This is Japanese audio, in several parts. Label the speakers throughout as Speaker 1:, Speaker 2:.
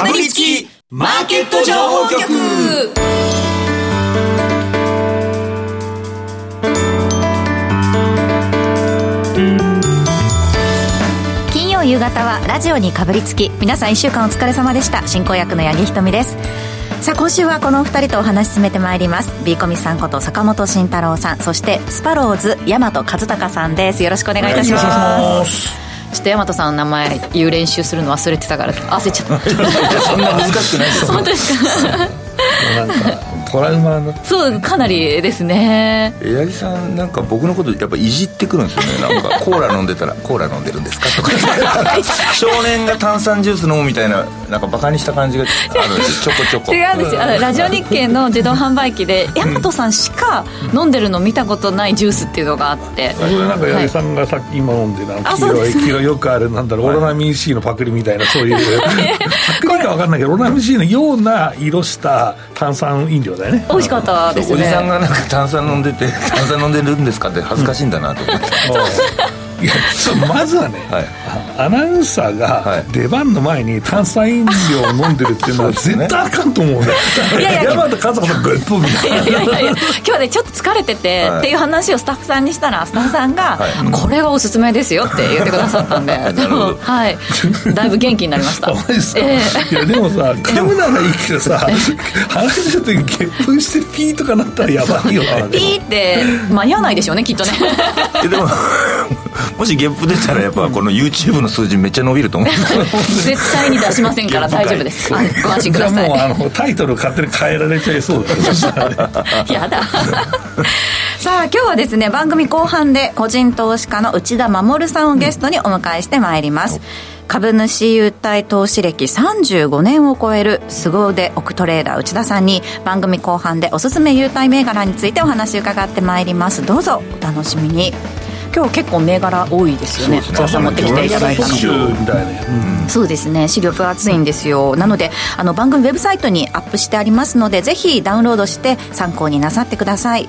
Speaker 1: かぶりつきマーケット情報局。
Speaker 2: 金曜夕方はラジオにかぶりつき皆さん1週間お疲れ様でした。進行役の八木ひとみです。さあ今週はこのお二人とお話し進めてまいります。ビーコミさんこと坂本慎太郎さん。そしてスパローズ大和和孝さんです。よろしくお願いいたしますちょっと大和さんの名前言う練習するの忘れてたから焦っちゃった。
Speaker 3: そんな難しくないですよ。
Speaker 2: 本当ですか？
Speaker 4: なんかトラウマの。
Speaker 2: そうかなりですね。
Speaker 3: 八木さんなんか僕のことやっぱいじってくるんですよね。なんかコーラ飲んでたら「コーラ飲んでるんですか?」とか。少年が炭酸ジュース飲むみたいななんかバカにした感じがあるんですよ。ちょこちょこ。
Speaker 2: 違うんですよ。あのラジオ日経の自動販売機で大和さんしか飲んでるの見たことないジュースっていうのがあって。
Speaker 4: それなんか八木さんがさっき今飲んでな
Speaker 2: あ
Speaker 4: 黄色い黄色いよくあるなんだろうオロナミン C のパクリみたいなそういう。パクリか分かんないけどオロナミン C のような色した炭酸飲料だよね。
Speaker 2: 美味しかったですね。
Speaker 3: おじさんがなんか炭酸飲んでて「炭酸飲んでるんですか?」って恥ずかしいんだなと思って、
Speaker 4: まずはね、
Speaker 3: はい。
Speaker 4: アナウンサーが
Speaker 3: はい。
Speaker 4: 出番の前に炭酸飲料を飲んでるっていうのは絶対あかんと思うんだよ
Speaker 2: いやいや。
Speaker 4: 山田和子のグッポみたいな。い
Speaker 2: やいやいや。今日ねちょっと疲れてて、
Speaker 3: はい。
Speaker 2: っていう話をスタッフさんにしたらスタッフさんが、
Speaker 3: はい。
Speaker 2: これがおすすめですよって言ってくださったんで。でもはい。だいぶ元気になりました。え
Speaker 4: いやでもさ噛むならいいけどさ話してる時にゲップしてピーとかなったらやばいよね
Speaker 2: えピーって間に合わないでしょうねきっとね。
Speaker 3: えでも もしゲップ出たらやっぱこの YouTube の数字めっちゃ伸びると思う。んですよ
Speaker 2: 絶対に出しませんから大丈夫です。はいご安心くださ
Speaker 4: じゃあもうあ
Speaker 2: い
Speaker 4: のタイトル勝手に変えられちゃいそうだ
Speaker 2: やださあ今日はですね番組後半で個人投資家の内田守さんをゲストにお迎えしてまいります、株主優待投資歴35年を超える凄腕億トレーダー内田さんに番組後半でおすすめ優待銘柄についてお話を伺ってまいります。どうぞお楽しみに今日結構銘柄多いですよね。
Speaker 3: そうですね。
Speaker 2: さん持ってきていただいたの
Speaker 4: 特集みたいな。ね、
Speaker 2: そうですね。資料分厚いんですよ。なのであの番組ウェブサイトにアップしてありますのでぜひダウンロードして参考になさってください、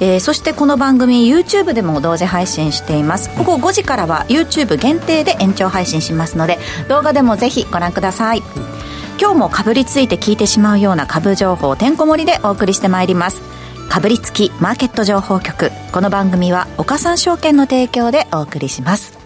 Speaker 2: えーそしてこの番組 YouTube でも同時配信しています。午後5時からは YouTube 限定で延長配信しますので動画でもぜひご覧ください。今日もかぶりついて聞いてしまうような株情報てんこ盛りでお送りしてまいりますかぶりつきマーケット情報局。この番組は岡三証券の提供でお送りします。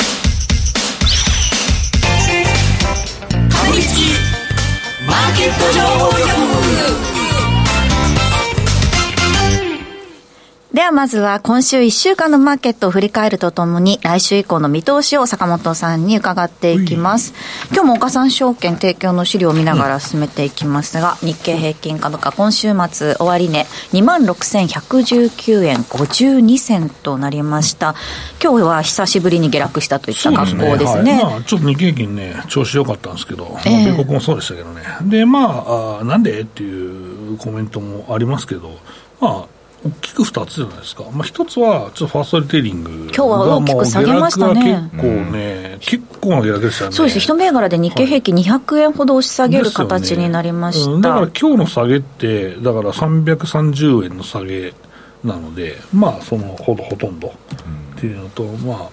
Speaker 2: ではまずは今週1週間のマーケットを振り返るとともに来週以降の見通しを坂本さんに伺っていきます。今日も岡三証券提供の資料を見ながら進めていきますが、日経平均株価今週末終値2万6119円52銭となりました。今日は久しぶりに下落したといった格好ですね。
Speaker 4: はい。まあ、ちょっと日経平均ね、調子良かったんですけど、
Speaker 2: ええ。
Speaker 4: まあ米国もそうでしたけどね、で、まあ、あーなんでっていうコメントもありますけど、まあ、大きく2つじゃないですか、まあ、1つは、ちょっとファーストリテイリング
Speaker 2: 今日は大きく下げましたね。
Speaker 4: 結構ね、結構な下落でしたよね。
Speaker 2: そうです。一銘柄で日経平均200円ほど押し下げる形になりました、
Speaker 4: ねうん。だから今日の下げって、だから330円の下げなので、まあ、そのほどほとんどっていうのと、まあ、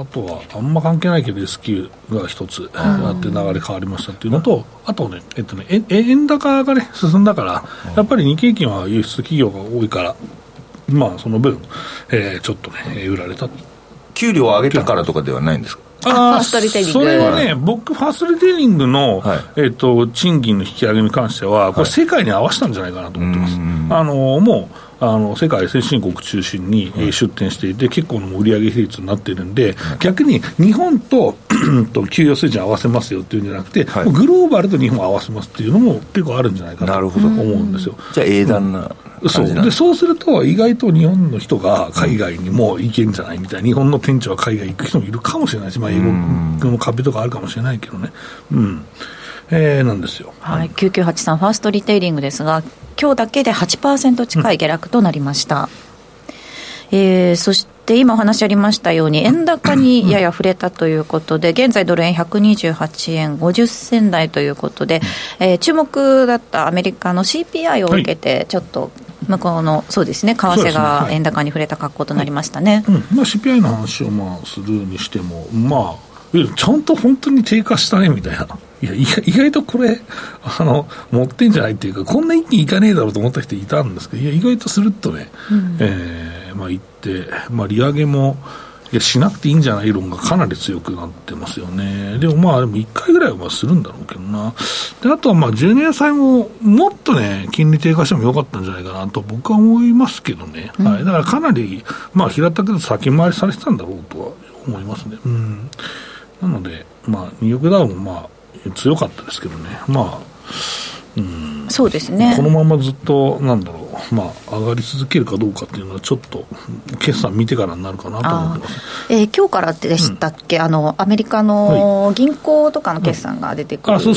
Speaker 4: あとはあんま関係ないけど S q が一つあって流れ変わりましたっていうのと、あとね、えっとね、え円高がね、進んだから、やっぱり日経平均は輸出企業が多いから、まあ、その分、えーちょっとね、えー売られた。
Speaker 3: 給料を上げたからとかではないんですか？
Speaker 2: あ
Speaker 4: それはね、僕、ファーストリテイリングの、
Speaker 3: はい。
Speaker 4: えっと賃金の引き上げに関しては、これ、世界に合わせたんじゃないかなと思ってます。あのもうあの世界先進国中心に、えー出展していて、結構の売上比率になっているんで、逆に日本と と給与水準合わせますよっていうんじゃなくて、
Speaker 3: はい。
Speaker 4: グローバルと日本を合わせますっていうのも結構あるんじゃないかなと思うんですよ。
Speaker 3: じゃあ英断な
Speaker 4: そう。
Speaker 3: んです
Speaker 4: でそうすると、意外と日本の人が海外にも行けんじゃないみたいな、日本の店長は海外行く人もいるかもしれないし、まあ、英語の壁とかあるかもしれないけどね、うん、えー、なんですよ。
Speaker 2: はい、9983ファーストリテイリングですが、今日だけで8%近い下落となりました。えーそして今お話ありましたように、円高にやや触れたということで、現在ドル円128円50銭台ということで、えー注目だったアメリカの CPI を受けて、ちょっと向こうの、そうですね、為替が円高に触れた格好となりましたね。
Speaker 4: うん。まあ、CPI の話をまあするにしても、まあ、ちゃんと本当に低下したねみたいな。いや、意外とこれ、あの、持ってんじゃないっていうか、こんな一気にいかねえだろうと思った人いたんですけど、いや、意外とするっとね、うん、えー、まあ、言って、まあ、利上げも、いや、しなくていいんじゃない論がかなり強くなってますよね。でもまあ、でも1回ぐらいはするんだろうけどな。で、あとはまあ、10年債ももっとね、金利低下してもよかったんじゃないかなと僕は思いますけどね。うん、はい。だからかなり、まあ、平たく先回りされてたんだろうとは思いますね。うん。なので、まあ、ニューヨークダウンもまあ、強かったですけどね。まあ、
Speaker 2: うん、そうですね。
Speaker 4: このままずっと、なんだろう、まあ、上がり続けるかどうかっていうのは、ちょっと、決算見てからになるかなと思ってます、
Speaker 2: えー、今日からでしたっけ、うん、あのアメリカの銀行とかの決算が出てくる、はい、形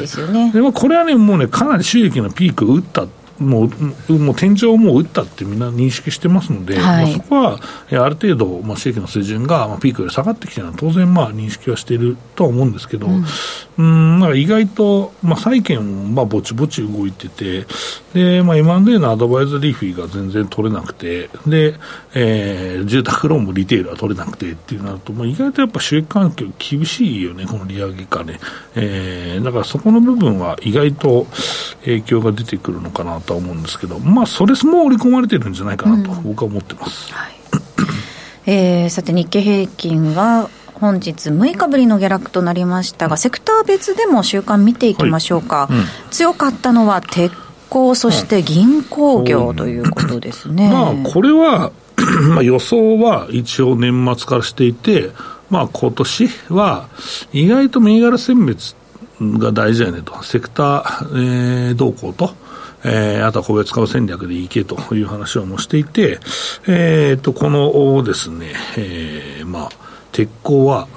Speaker 2: ですよね。
Speaker 4: でこれはね、もうね、かなり収益のピークを打ったもうもう天井をもう打ったってみんな認識してますので、はい、まあ、そこはある程度、まあ、収益の水準が、まあ、ピークより下がってきてるのは当然まあ認識はしているとは思うんですけど、うん、うんなんか意外と、まあ、債券まあぼちぼち動いてて、でまあ、M&A のアドバイザリーフィーが全然取れなくて、でえー、住宅ローンもリテールは取れなくてっていうなると、まあ、意外とやっぱ収益環境厳しいよね、この利上げかね、えー、だからそこの部分は意外と影響が出てくるのかなとは思うんですけど、まあ、それも織り込まれてるんじゃないかなと、僕は思ってます。はい
Speaker 2: えー、さて、日経平均は本日6日ぶりの下落となりましたが、セクター別でも週間見ていきましょうか、はい。うん、強かったのは鉄鋼、そして銀行業ということですね。
Speaker 4: まあ、これは まあ予想は一応年末からしていて、まあ今年は意外と銘柄選別が大事だよねと、セクター、えー、動向と、えー、あとは個別株戦略でいけという話をもしていて、えー、と、このですね、えー、まあ、鉄鋼は、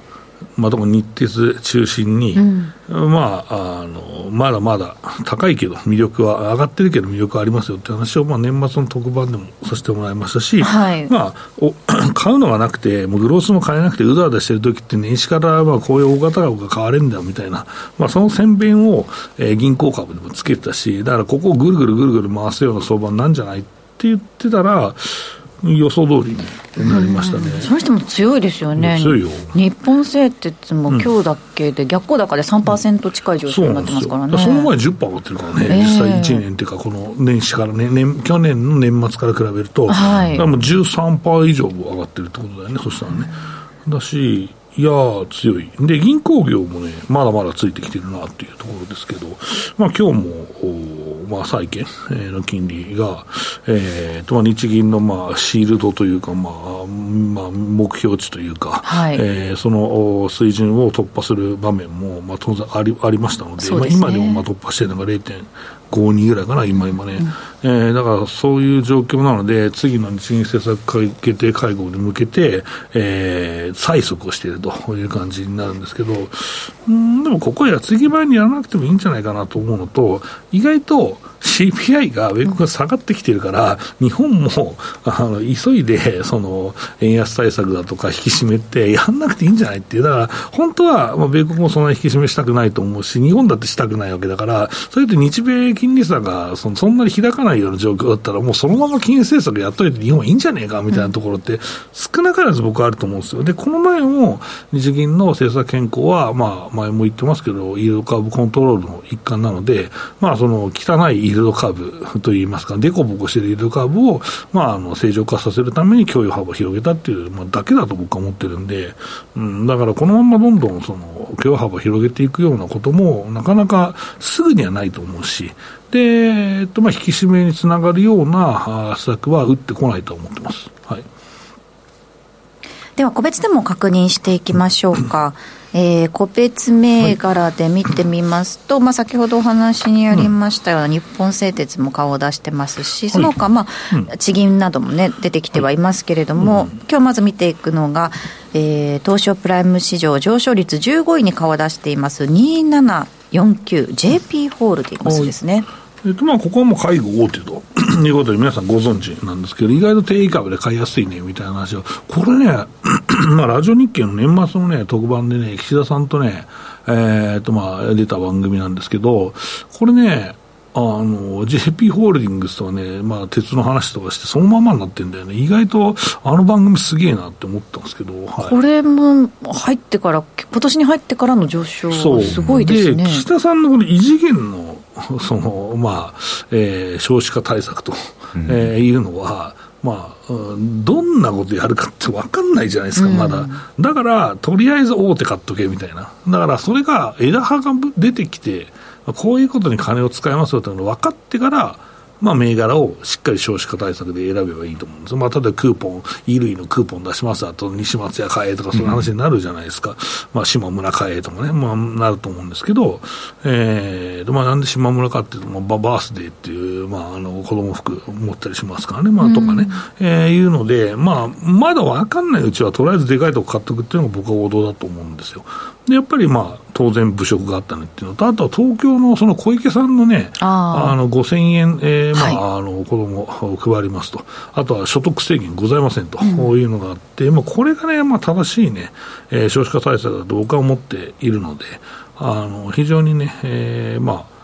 Speaker 4: まあ、特に日鉄中心に、うん、まあ、あの、まだまだ高いけど、魅力は、上がってるけど魅力ありますよって話を、まあ、年末の特番でもさせてもらいましたし、はい、まあ、お 買うのがなくて、もうグロースも買えなくて、うだうだしてる時って、年始からまあこういう大型株が買われるんだみたいな、まあ、その宣伝を、えー、銀行株でもつけてたし、だからここをぐるぐるぐるぐる回すような相場なんじゃないって言ってたら、予想通りになりましたね、
Speaker 2: その人も強いですよね、
Speaker 4: 強いよ。
Speaker 2: 日本製鉄も今日だけで、逆行高で3%近い状況になってますからね、
Speaker 4: その前10%上がってるからね、えー、実際1年っていうか、この年始からね、年去年の年末から比べると、はい、もう13%以上上がってるってことだよね、そしたらね。だし、いや強い。で、銀行業もね、まだまだついてきてるなっていうところですけど、まあ今日も、まあ債券の金利が、えー、と、日銀のまあシールドというか、まあ、まあ目標値というか、はい、えー、その水準を突破する場面も、まあ当然ありありましたので、でね、まあ今でもまあ突破してるのが0 52ぐらいかな、今今ね、うん、えー、だからそういう状況なので、次の日銀政策決定会合に向けて、えー、催促をしているという感じになるんですけど、うんでもここや次前にやらなくてもいいんじゃないかなと思うのと、意外と CPI が米国が下がってきてるから、日本もあの急いでその円安対策だとか引き締めってやんなくていいんじゃないっていう、だから本当は、まあ、米国もそんなに引き締めしたくないと思うし、日本だってしたくないわけだから、それって日米金利差がそのそんなに開かないような状況だったら、もうそのまま金融政策やっといて日本いいんじゃねえかみたいなところって、少なからず僕はあると思うんですよ。で、この前も日銀の政策変更は、まあ、前も言ってますけど、イールドカーブコントロールの一環なので、まあ、その汚いイールドカーブといいますか、凸凹しているイールドカーブを、まあ、あの正常化させるために供与幅を広げたっていう、まあ、だけだと僕は思ってるんで、うん、だからこのままどんどんその供与幅を広げていくようなことも、なかなかすぐにはないと思うし、で、えっとまあ、引き締めにつながるような施策は打ってこないと思ってます。はい。
Speaker 2: では個別でも確認していきましょうか。えー、個別銘柄で見てみますと、はい、まあ、先ほどお話にありましたような、日本製鉄も顔を出してますし、その他、まあ、地銀などもね、出てきてはいますけれども、今日まず見ていくのが、えー、東証プライム市場上昇率15位に顔を出しています、2749、JP ホールディングスですね。
Speaker 4: えっと、まあ、ここはもう介護大手と いうことで皆さんご存知なんですけど、意外と定位株で買いやすいね、みたいな話を。これね、まあ、ラジオ日経の年末のね、特番でね、岸田さんとね、えー、っと、まあ、出た番組なんですけど、これね、あの、JP ホールディングスとかね、まあ、鉄の話とかして、そのままになってんだよね。意外と、あの番組すげえなって思ったんですけど、はい、
Speaker 2: これも入ってから、今年に入ってからの上昇、すごいですね。
Speaker 4: 岸田さんのこの異次元の、その、まあ、えー、少子化対策と、うん、えー、いうのは、まあ、どんなことやるかって分かんないじゃないですか、まだ。うん、だから、とりあえず大手買っとけみたいな。だから、それが枝葉が出てきて、こういうことに金を使いますよというのが分かってから、まあ、銘柄をしっかり少子化対策で選べばいいと思うんです、まあ、例えばクーポン、衣類のクーポン出します。あと西松屋買えとかそういう話になるじゃないですか、うん、まあ、島村買えとかね、まあ、なると思うんですけど、えーまあ、なんで島村かっていうと、まあ、バースデーっていう、まあ、あの子供服持ったりしますからね、まあ、とかね、うん、えー、いうので、まあ、まだ分かんないうちは、とりあえずでかいとこ買っておくっていうのが僕は王道だと思うんですよ。でやっぱりまあ当然、物色があったねっていうのと、あとは東京のその小池さんのね、あの5000円、えーまあ、はい、あの子供を配りますと、あとは所得制限ございませんと、ういうのがあって、まあ、これがね、まあ、正しいね、えー、少子化対策だと僕は思っているので、あの非常にね、えー、まあ、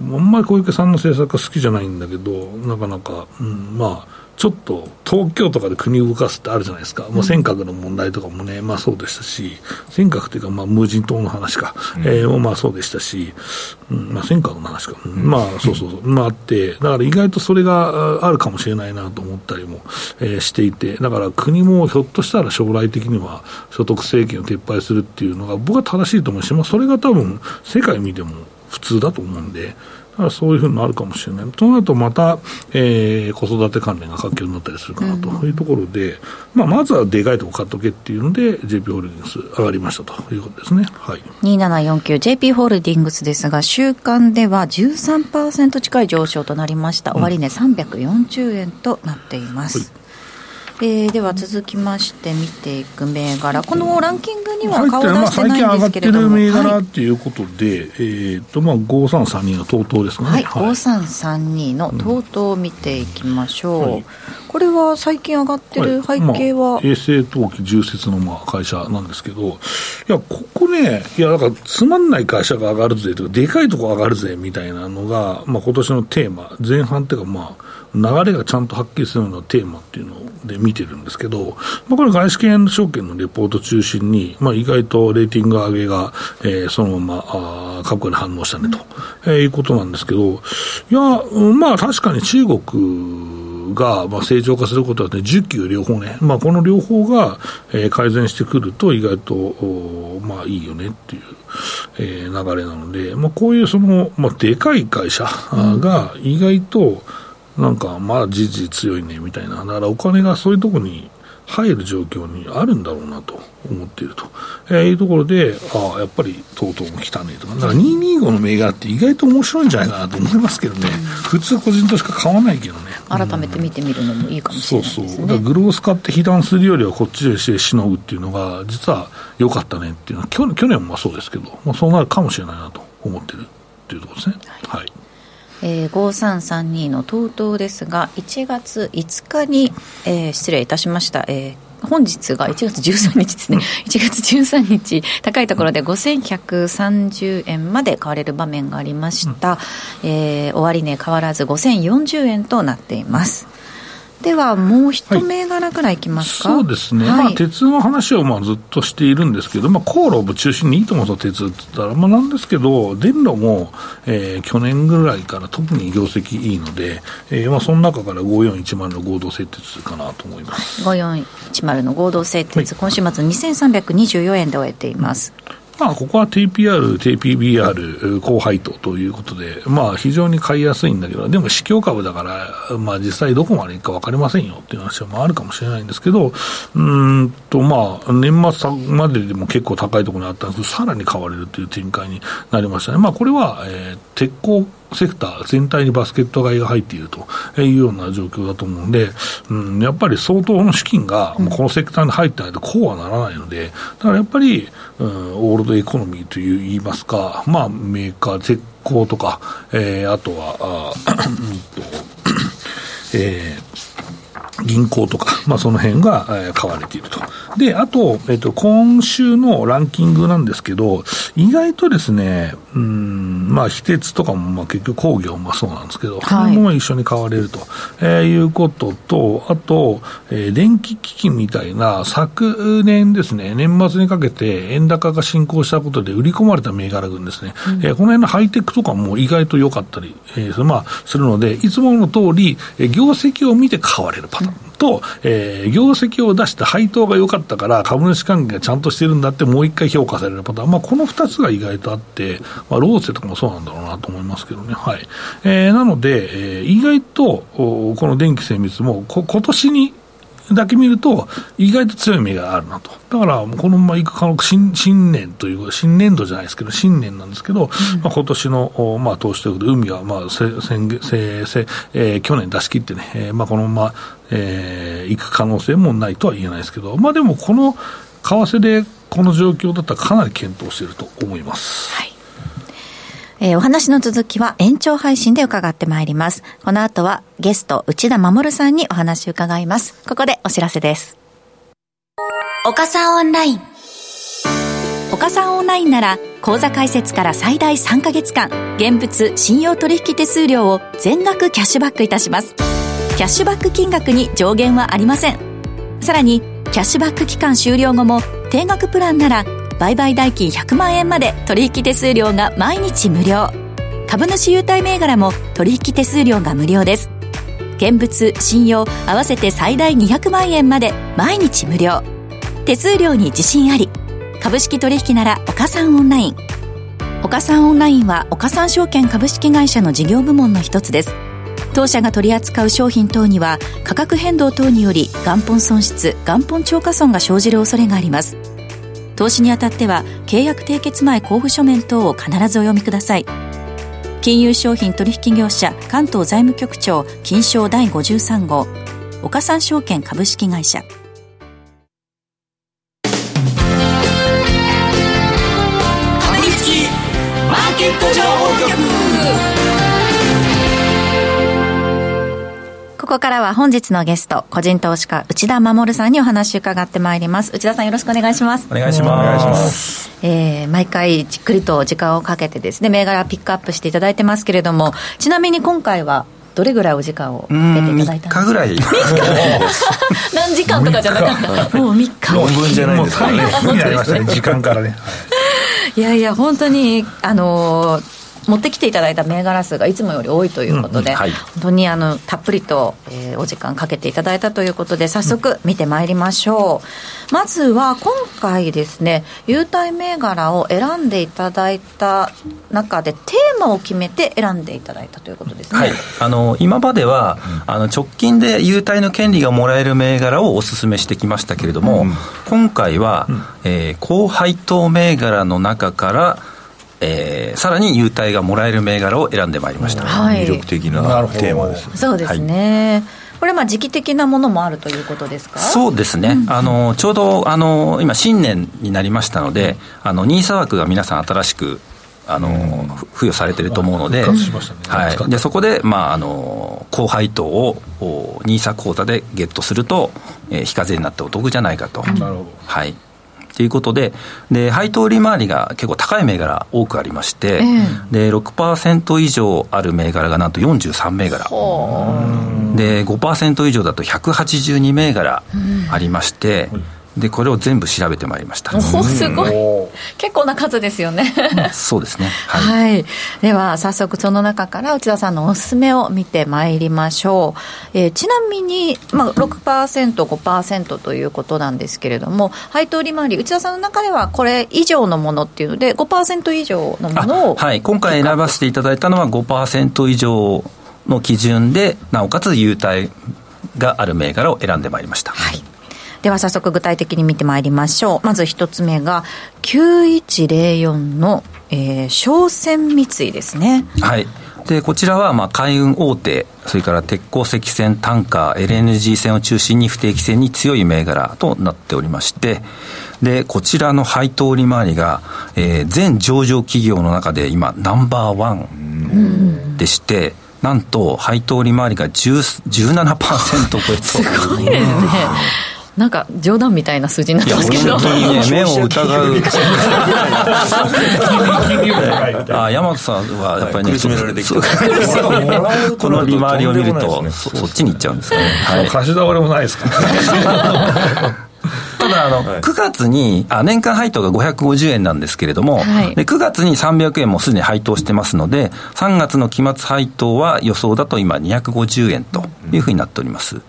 Speaker 4: あんまり小池さんの政策が好きじゃないんだけど、なかなか、うん、まあ、ちょっと東京とかで国を動かすってあるじゃないですか、もう尖閣の問題とかもね、まあそうでしたし、尖閣というか、まあ無人島の話か、うん、えー、まあそうでしたし、うん、まあ尖閣の話か、うん、まあそうそうそう、まああって、だから意外とそれがあるかもしれないなと思ったりも、えー、していて、だから国もひょっとしたら将来的には所得制限を撤廃するっていうのが、僕は正しいと思うし、まあそれが多分世界見ても普通だと思うんで、そういうふうになるかもしれない。となると、また、えー、子育て関連が活況になったりするかなというところで、うん、まあ、まずはでかいとこ買っとけっていうので、JP ホールディングス上がりましたということですね。はい。
Speaker 2: 2749、JP ホールディングスですが、週間では13%近い上昇となりました。終値340円となっています。はいえー、では続きまして見ていく銘柄、このランキングには顔出してないんですけれども、
Speaker 4: まあ、最近上がってる銘柄っていうことで、はい、えーとまあ、5332の TOTO ですね、
Speaker 2: はい、はい、5332の TOTO を見ていきましょう、うん。はい、これは最近上がってる背景は、
Speaker 4: まあ、衛生陶器重説のまあ会社なんですけど、いや、ここね、いや、だからつまんない会社が上がるぜとか、でかいとこ上がるぜみたいなのが、まあ今年のテーマ、前半っていうか、まあ、流れがちゃんとはっきりするようなテーマっていうので見てるんですけど、まあ、これ、外資系証券のレポート中心に、まあ、意外とレーティング上げが、えー、そのままあ株価に反応したねと、えー、いうことなんですけど、いや、まあ確かに中国がまあ成長化することはね、需給両方ね、まあ、この両方が、えー、改善してくると、意外とまあいいよねっていう、えー、流れなので、まあ、こういうその、まあ、でかい会社が意外と、うんなんかまあ事実強いねみたいな、だからお金がそういうところに入る状況にあるんだろうなと思っていると、えー、いうところで、ああ、やっぱりとうとうも来たねとか、だから225の銘柄って意外と面白いんじゃないかなと思いますけどね、普通個人としか買わないけどね。
Speaker 2: 改めて見てみるのもいいかもしれないですね。そうそう。
Speaker 4: グロース買って被弾するよりはこっちでしてしのぐっていうのが、実は良かったねっていうのは、去去年もそうですけど、まあ、そうなるかもしれないなと思ってるっていうところですね。はい、はい
Speaker 2: えー、5332の TOTO ですが1月5日に、えー、失礼いたしました、えー、本日が1月13日ですね、1月13日、高いところで5130円まで買われる場面がありました、うん、えー、終値変わらず5040円となっています。ではもう一銘柄ぐらいいきますか、
Speaker 4: はい、そうですね、はい、まあ、鉄の話をまあずっとしているんですけど、まあ、航路を中心にいいと思うと鉄って言ったら、まあ、なんですけど、電路も、えー、去年ぐらいから特に業績いいので、えー、まあその中から5410の合同製鉄かなと思います、
Speaker 2: 5410の合同製鉄、はい、今週末2324円で終えています。
Speaker 4: まあ、ここは TPR、TPBR、高配当ということで、まあ、非常に買いやすいんだけど、でも、市況株だから、まあ、実際どこまでいくか分かりませんよっていう話はあるかもしれないんですけど、うんと、まあ、年末まででも結構高いところにあったんですけど、さらに買われるという展開になりましたね。まあ、これは、えー、鉄鋼セクター全体にバスケット買いが入っているというような状況だと思うんで、うん、やっぱり相当の資金がこのセクターに入ってないとこうはならないので、だからやっぱり、うん、オールドエコノミーという言いますか、まあ、メーカー、鉄鋼とか、えー、あとは、あうんとえー銀行とか、まあ、その辺が、えー、買われていると。で、あと、えっ、ー、と、今週のランキングなんですけど、意外とですね、うん、まあ、非鉄とかもまあ結局工業もそうなんですけど、
Speaker 2: はい。
Speaker 4: も一緒に買われると、えーいうことと、あと、えー電気機器みたいな昨年ですね、年末にかけて円高が進行したことで売り込まれた銘柄群ですね、えーこの辺のハイテクとかも意外と良かったり、えーまあ、するので、いつもの通り、えー業績を見て買われるパターン。と、えー業績を出して配当が良かったから株主関係がちゃんとしてるんだってもう一回評価されるパターン。まあ、この二つが意外とあって、まあ、ローセとかもそうなんだろうなと思いますけどね。はい。えーなので、えー意外と、おこの電気精密も、こ今年に、だけ見ると、意外と強い目があるなと。だから、このままいく可能新、新年という、新年度じゃないですけど、新年なんですけど、まあ、今年の、おまあ、投資ということで、海は、まあ、せせせえー去年出し切ってね、えーまあ、このまま、えー行く可能性もないとは言えないですけど、まあ、でも、この、為替でこの状況だったらかなり検討していると思います。
Speaker 2: はい。えーお話の続きは延長配信で伺ってまいります。この後はゲスト内田守さんにお話を伺います。ここでお知らせです。
Speaker 1: 岡さんオンライン
Speaker 2: 岡さんオンラインなら口座開設から最大3ヶ月間現物信用取引手数料を全額キャッシュバックいたしますキャッシュバック金額に上限はありませんさらにキャッシュバック期間終了後も定額プランなら売買代金100万円まで取引手数料が毎日無料。株主優待銘柄も取引手数料が無料です。現物信用合わせて最大200万円まで毎日無料。手数料に自信あり。株式取引なら岡三オンライン。岡三オンラインは岡三証券株式会社の事業部門の一つです。当社が取り扱う商品等には価格変動等により元本損失元本超過損が生じる恐れがあります。投資にあたっては契約締結前交付書面等を必ずお読みください。金融商品取引業者関東財務局長金賞第53号。岡三証券株式会社。
Speaker 1: か
Speaker 2: らは本日のゲスト、個人投資家、内田守さんにお話を伺ってまいります。内田さんよろしくお願いします。
Speaker 3: お願いします。お願いします。
Speaker 2: えー、毎回じっくりと時間をかけてですね、銘柄ピックアップしていただいてますけれども、ちなみに今回は、どれぐらいお時間を
Speaker 3: う
Speaker 2: かけてい
Speaker 3: ん、3
Speaker 2: ただいたんですか
Speaker 3: 日ぐらい。
Speaker 2: 何時間とかじゃなかった。もう3日。
Speaker 3: 論文じゃないですかね。
Speaker 4: もうになりましたね、時間からね。
Speaker 2: いやいや、本当に、あのー持ってきていただいた銘柄数がいつもより多いということで、
Speaker 3: うんはい。
Speaker 2: 本当にあのたっぷりと、えーお時間かけていただいたということで、早速見てまいりましょう。まずは今回ですね、優待銘柄を選んでいただいた中で、テーマを決めて選んでいただいたということですね。
Speaker 5: はい、あの今までは、あの直近で優待の権利がもらえる銘柄をお勧めしてきましたけれども、今回は、えー高配当銘柄の中から、えーさらに優待がもらえる銘柄を選んでまいりました。
Speaker 2: はい。
Speaker 3: 魅力的なテーマです。ね。
Speaker 2: そうですね。これはまあ時期的なものもあるということですか？
Speaker 5: そうですね、あのちょうどあの今、新年になりましたので、あの NISA 枠が皆さん新しくあの、ふ付与されてると思うので、はい。でそこで、まあ、あの高配当をお NISA 口座でゲットすると、えー非課税になってお得じゃないかと。
Speaker 4: なるほど。
Speaker 5: はいということでで、配当利回りが結構高い銘柄多くありまして、で6%以上ある銘柄がなんと43銘柄。で5%以上だと182銘柄ありまして、でこれを全部調べてまいりました、
Speaker 2: おーすごい。結構な数ですよね。
Speaker 5: そうですね。はい、
Speaker 2: はい、では早速その中から内田さんのおすすめを見てまいりましょう、えーちなみに、まあ、6%、5%ということなんですけれども配当利回り内田さんの中ではこれ以上のものっていうので5%以上のものを
Speaker 5: はい、今回選ばせていただいたのは5%以上の基準でなおかつ優待がある銘柄を選んでまいりました、
Speaker 2: はいでは早速具体的に見てまいりましょう。まず一つ目が9104の、えー商船三井ですね。
Speaker 5: はい、でこちらはまあ海運大手、それから鉄鋼石船、タンカー、LNG 船を中心に不定期船に強い銘柄となっておりまして、でこちらの配当利回りが、えー全上場企業の中で今、ナンバーワンでして、なんと配当利回りが10 17%超えと。
Speaker 2: すごいですねなんか冗談みたいな数字になってますけど。
Speaker 5: 本当にね目を疑う。あ山本さんはやっぱりね、
Speaker 3: 苦しめられてきた。
Speaker 5: そうこの利回りを見るとそそっちに行っちゃうんですね、はい、
Speaker 4: 貸し倒れもないですから。ね
Speaker 5: ただあの、9月にあ年間配当が550円なんですけれども、
Speaker 2: はい。
Speaker 5: で9月に300円もすでに配当してますので3月の期末配当は予想だと今250円というふうになっております。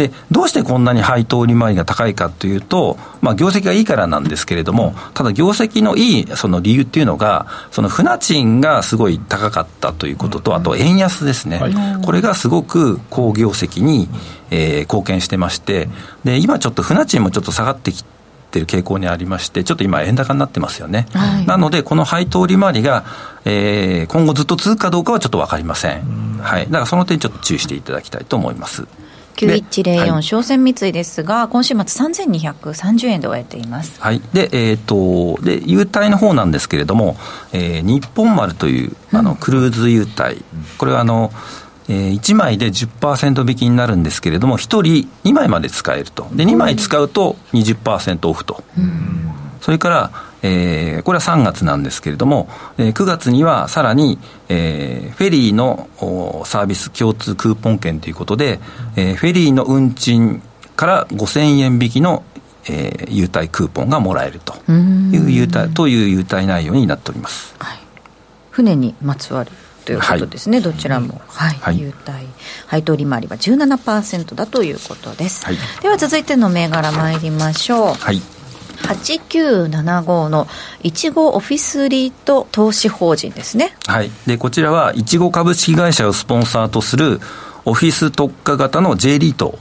Speaker 5: でどうしてこんなに配当利回りが高いかというと、まあ、業績がいいからなんですけれども、ただ業績のいいその理由っていうのが、その船賃がすごい高かったということと、あと円安ですね、これがすごく好業績に、えー貢献してまして、で今ちょっと船賃もちょっと下がってきてる傾向にありまして、ちょっと今、円高になってますよね。
Speaker 2: はい
Speaker 5: なので、この配当利回りが、えー今後ずっと続くかどうかはちょっと分かりません。はい。だからその点ちょっと注意していただきたいと思います。
Speaker 2: 9104、
Speaker 5: はい
Speaker 2: 商船三井ですが今週末3230円で終えています
Speaker 5: はい。で、えっ、と、で、優待の方なんですけれども、えー日本丸という、あの、クルーズ優待。これはあの、えー1枚で10%引きになるんですけれども、1人2枚まで使えると。で、2枚使うと20%オフと。それから、えーこれは3月なんですけれども、えー9月にはさらに、えーフェリーのおサービス共通クーポン券ということで、えーフェリーの運賃から5000円引きの、えー優待クーポンがもらえるという優待という優待内容になっております。
Speaker 2: 船にまつわるということですね、どちらも、はい。
Speaker 5: はい。
Speaker 2: 優待。配当利回りは17%だということです、
Speaker 5: はい。
Speaker 2: では続いての銘柄参りましょう。
Speaker 5: はい。
Speaker 2: 8975のいちごオフィスリート投資法人ですね
Speaker 5: はい。で、こちらは、いちご株式会社をスポンサーとする、オフィス特化型の J リート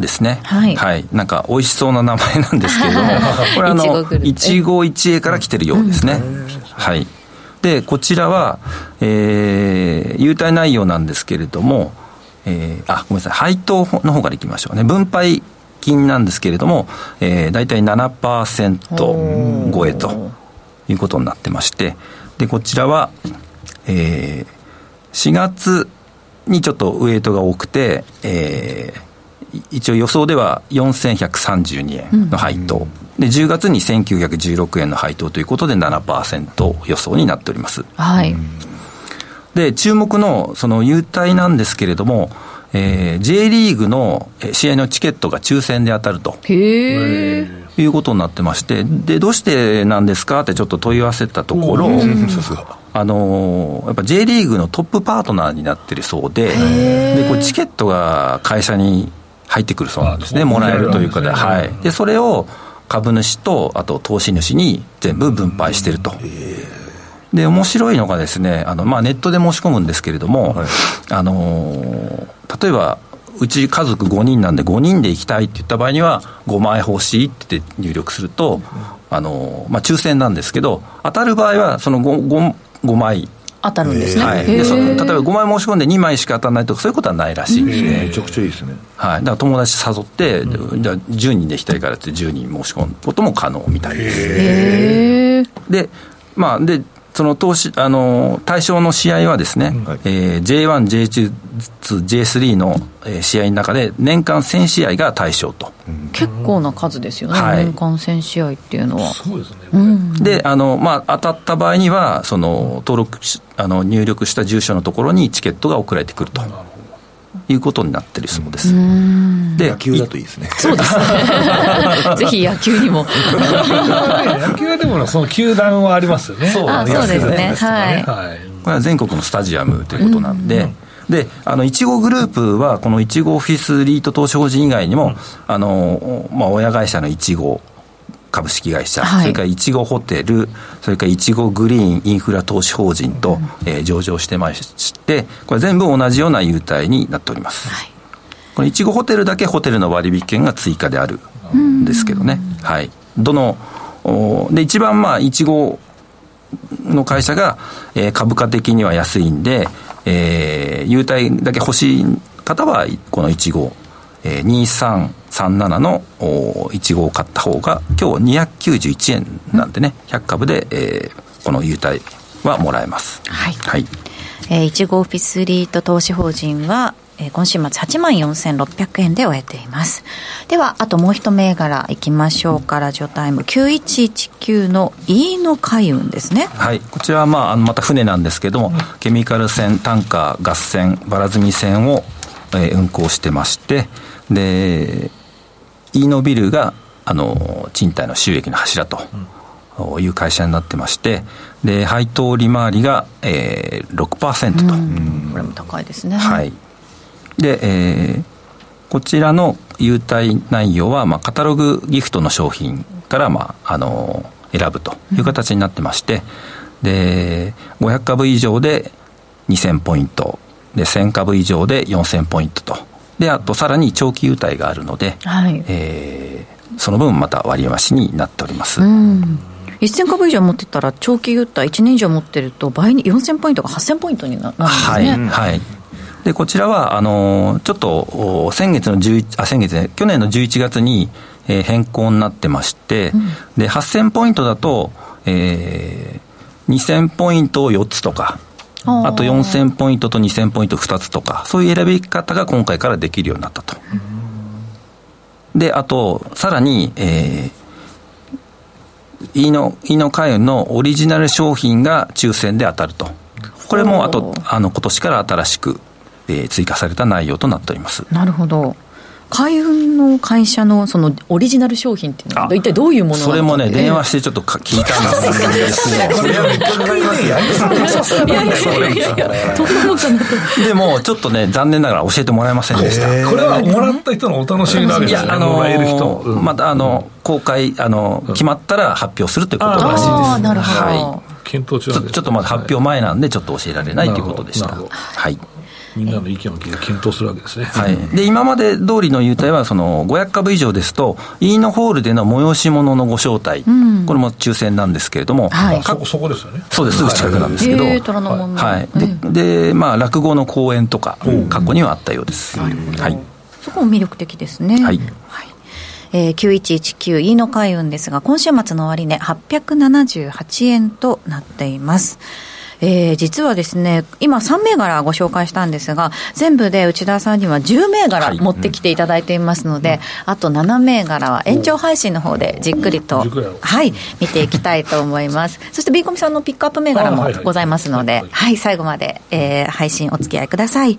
Speaker 5: ですね、
Speaker 2: はい
Speaker 5: なんか美味しそうな名前なんですけれども、これあのいちご一会から来てるようですね。はい。で、こちらは、えー、優待内容なんですけれども、えー、あ、ごめんなさい、配当の方からいきましょうね。分配金なんですけれども、えー、大体7%超えということになってまして、で、こちらは、えー、4月にちょっとウエイトが多くて、えーい一応予想では4132円の配当、で10月に1916円の配当ということで7%予想になっております。
Speaker 2: はい、
Speaker 5: で注目のその優待なんですけれども、えー J リーグのえー試合のチケットが抽選で当たると。
Speaker 2: へえ
Speaker 5: いうことになってましてでどうしてなんですか？ってちょっと問い合わせたところ、
Speaker 3: さすが。
Speaker 5: あのーやっぱ J リーグのトップパートナーになってるそうで、でこれチケットが会社に入ってくるそうなんですね、
Speaker 4: あ
Speaker 5: もらえるというかで、
Speaker 4: そうなん。
Speaker 5: はい、でそれを株主と、あと投資主に全部分配してると。で面白いのがですねあの、まあ、ネットで申し込むんですけれども、
Speaker 3: はい。
Speaker 5: あのー例えばうち家族5人なんで5人で行きたいって言った場合には5枚欲しいって入力すると、あのーまあ、抽選なんですけど当たる場合はその 5, 5, 5枚。
Speaker 2: 当たるんですね、
Speaker 5: はい、でその例えば5枚申し込んで2枚しか当たらないとかそういうことはないらしい。ん。ですね、
Speaker 3: めちゃくちゃいいですね。
Speaker 5: はい、だから友達誘って、じゃあ10人で行きたいからって10人申し込むことも可能みたいです。
Speaker 2: へえ
Speaker 5: でまあでその投資あの対象の試合はですね、
Speaker 3: はい。
Speaker 5: えー J1、J2、J3 のえー試合の中で年間1000試合が対象と、
Speaker 2: 結構な数ですよね、
Speaker 5: はい。
Speaker 2: 年間1000試合っていうのは。
Speaker 4: そうですね、
Speaker 5: であの、まあ、当たった場合にはその登録しあの入力した住所のところにチケットが送られてくるということになってるそうです。で
Speaker 3: 野球だといいですね。
Speaker 2: そうですね。ぜひ野球にも。
Speaker 4: 野球はでもその球団はありますよね。
Speaker 5: そう
Speaker 2: あそうですね。はい。
Speaker 5: これは全国のスタジアムということなんで、で、あの、いちごグループは、このいちごオフィスリート投資法人以外にも、あの、まあ、親会社のいちご株式会社、
Speaker 2: はい
Speaker 5: それからいちごホテル、それからいちごグリーンインフラ投資法人と、えー上場してまして、これ全部同じような優待になっております。このいちごホテルだけホテルの割引券が追加であるんですけどね。はい。どの、おで、一番まあ、いちごの会社が、えー株価的には安いんで、えー優待だけ欲しい方は、この1号、えー、2337のお1号を買った方が、今日291円なんでね、100株で、えーこの優待はもらえます。
Speaker 2: はい。
Speaker 5: はい。
Speaker 2: えー、いちごオフィスリート投資法人は、ええー、今週末8万4600円で終えています。ではあともう一銘柄いきましょうかラジオタイム。9119の飯野海運ですね。
Speaker 5: はい。こちらは、まあ、また船なんですけども、うん、ケミカル船タンカー合船ばら積み船を、えー、運航してましてで飯野ビルがあの賃貸の収益の柱と、いう会社になってまして、で配当利回りが、えー、6%
Speaker 2: と、これも高いですね。
Speaker 5: はい。で、えー、こちらの優待内容は、まあ、カタログギフトの商品から、まあ、あの選ぶという形になってまして、うん、で500株以上で2000ポイントで1000株以上で4000ポイントとであとさらに長期優待があるので、はいえー、その分また割増になっております。うん
Speaker 2: 1000株以上持ってたら、長期ユッタ1年以上持ってると、倍に4000ポイントが8000ポイントになるんですね。はい、
Speaker 5: はいでこちらはあのちょっと先月の11あ先月、ね、去年の11月に、えー、変更になってまして、うん、で8000ポイントだと、えー、2000ポイントを4つとかあと4000ポイントと2000ポイント2つとかそういう選び方が今回からできるようになったと。であとさらに、えー飯野、飯野海運のオリジナル商品が抽選で当たると。これもあと、あの、今年から新しく、えー、追加された内容となっております。
Speaker 2: なるほど。海運の会社のそのオリジナル商品っていうのは、一体どういうもの
Speaker 5: それもね、電話してちょっと聞いたんですね。それりますよ。いやいやいやいや、とんでもでも、ちょっとね、残念ながら教えてもらえませんでした。
Speaker 4: これはもらった人のお楽しみなわけですね。いや、あの、もらえる人。
Speaker 5: また、あの、公開、あの、決まったら発表するということらしいです。ああ、なるほど。はい。検討中ちょっとまだ発表前なんで、ちょっと教えられないということでした。はい。
Speaker 4: みんなの意見を聞いて検討するわけですね。
Speaker 5: はい。で、今まで通りの優待は、その、500株以上ですと、イーノホールでの催し物のご招待、うん、これも抽選なんですけれども、
Speaker 4: はい、そそこですよね。
Speaker 5: そうです、すぐ近くなんですけど、はい、はい。で、で、まあ、落語の講演とか、過去にはあったようです。はい。
Speaker 2: そこも魅力的ですね。はい。はいえー、9119イーノ海運ですが、今週末の終値、ね、878円となっています。えー、実はですね、今3銘柄ご紹介したんですが、全部で内田さんには10銘柄持ってきていただいていますので、はいうん、あと7銘柄は延長配信の方でじっくりと、はい、見ていきたいと思います。そして B コミさんのピックアップ銘柄もございますので、はい、最後まで、えー、配信お付き合いください。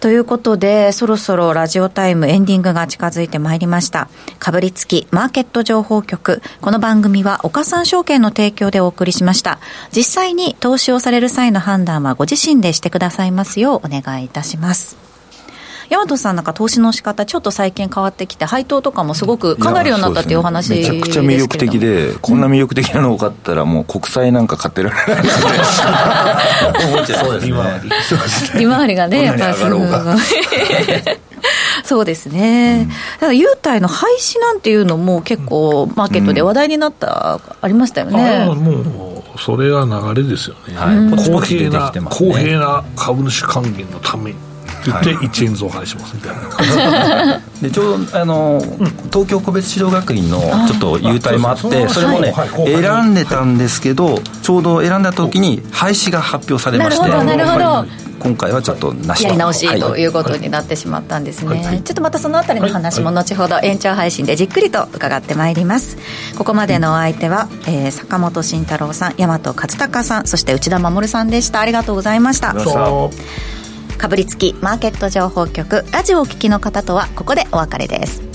Speaker 2: ということで、そろそろラジオタイムエンディングが近づいてまいりました。かぶりつきマーケット情報局。この番組は岡三証券の提供でお送りしました。実際に投資をされる際の判断はご自身でしてくださいますようお願いいたします。大和さんなんか投資の仕方ちょっと最近変わってきて配当とかもすごく考えるようになったっていうお話
Speaker 3: です、ね、めちゃくちゃ魅力的でこんな魅力的なの多かったらもう国債なんか買ってられない。思っちゃそうです
Speaker 2: ね。利回りがねやっぱりすごいそうですね、うん、だから優待の廃止なんていうのも結構マーケットで話題になった、うん、ありましたよね。
Speaker 4: もうそれが流れですよね、はい、公平な、ね、公平な株主還元のために言って1円増配しますみたいな。
Speaker 5: でちょうどあの、うん、東京個別指導学院のちょっと優待もあってそれもね、はい、選んでたんですけどちょうど選んだ時に廃止が発表されましてなるほどなるほど。今回はちょっとなし
Speaker 2: やり直しということになってしまったんですね、はい、ちょっとまたそのあたりの話も後ほど延長配信でじっくりと伺ってまいります。ここまでのお相手は、えー、坂本慎太郎さん大和勝孝さんそして内田守さんでした。ありがとうございましたかぶりつきマーケット情報局ラジオをお聞きの方とはここでお別れです。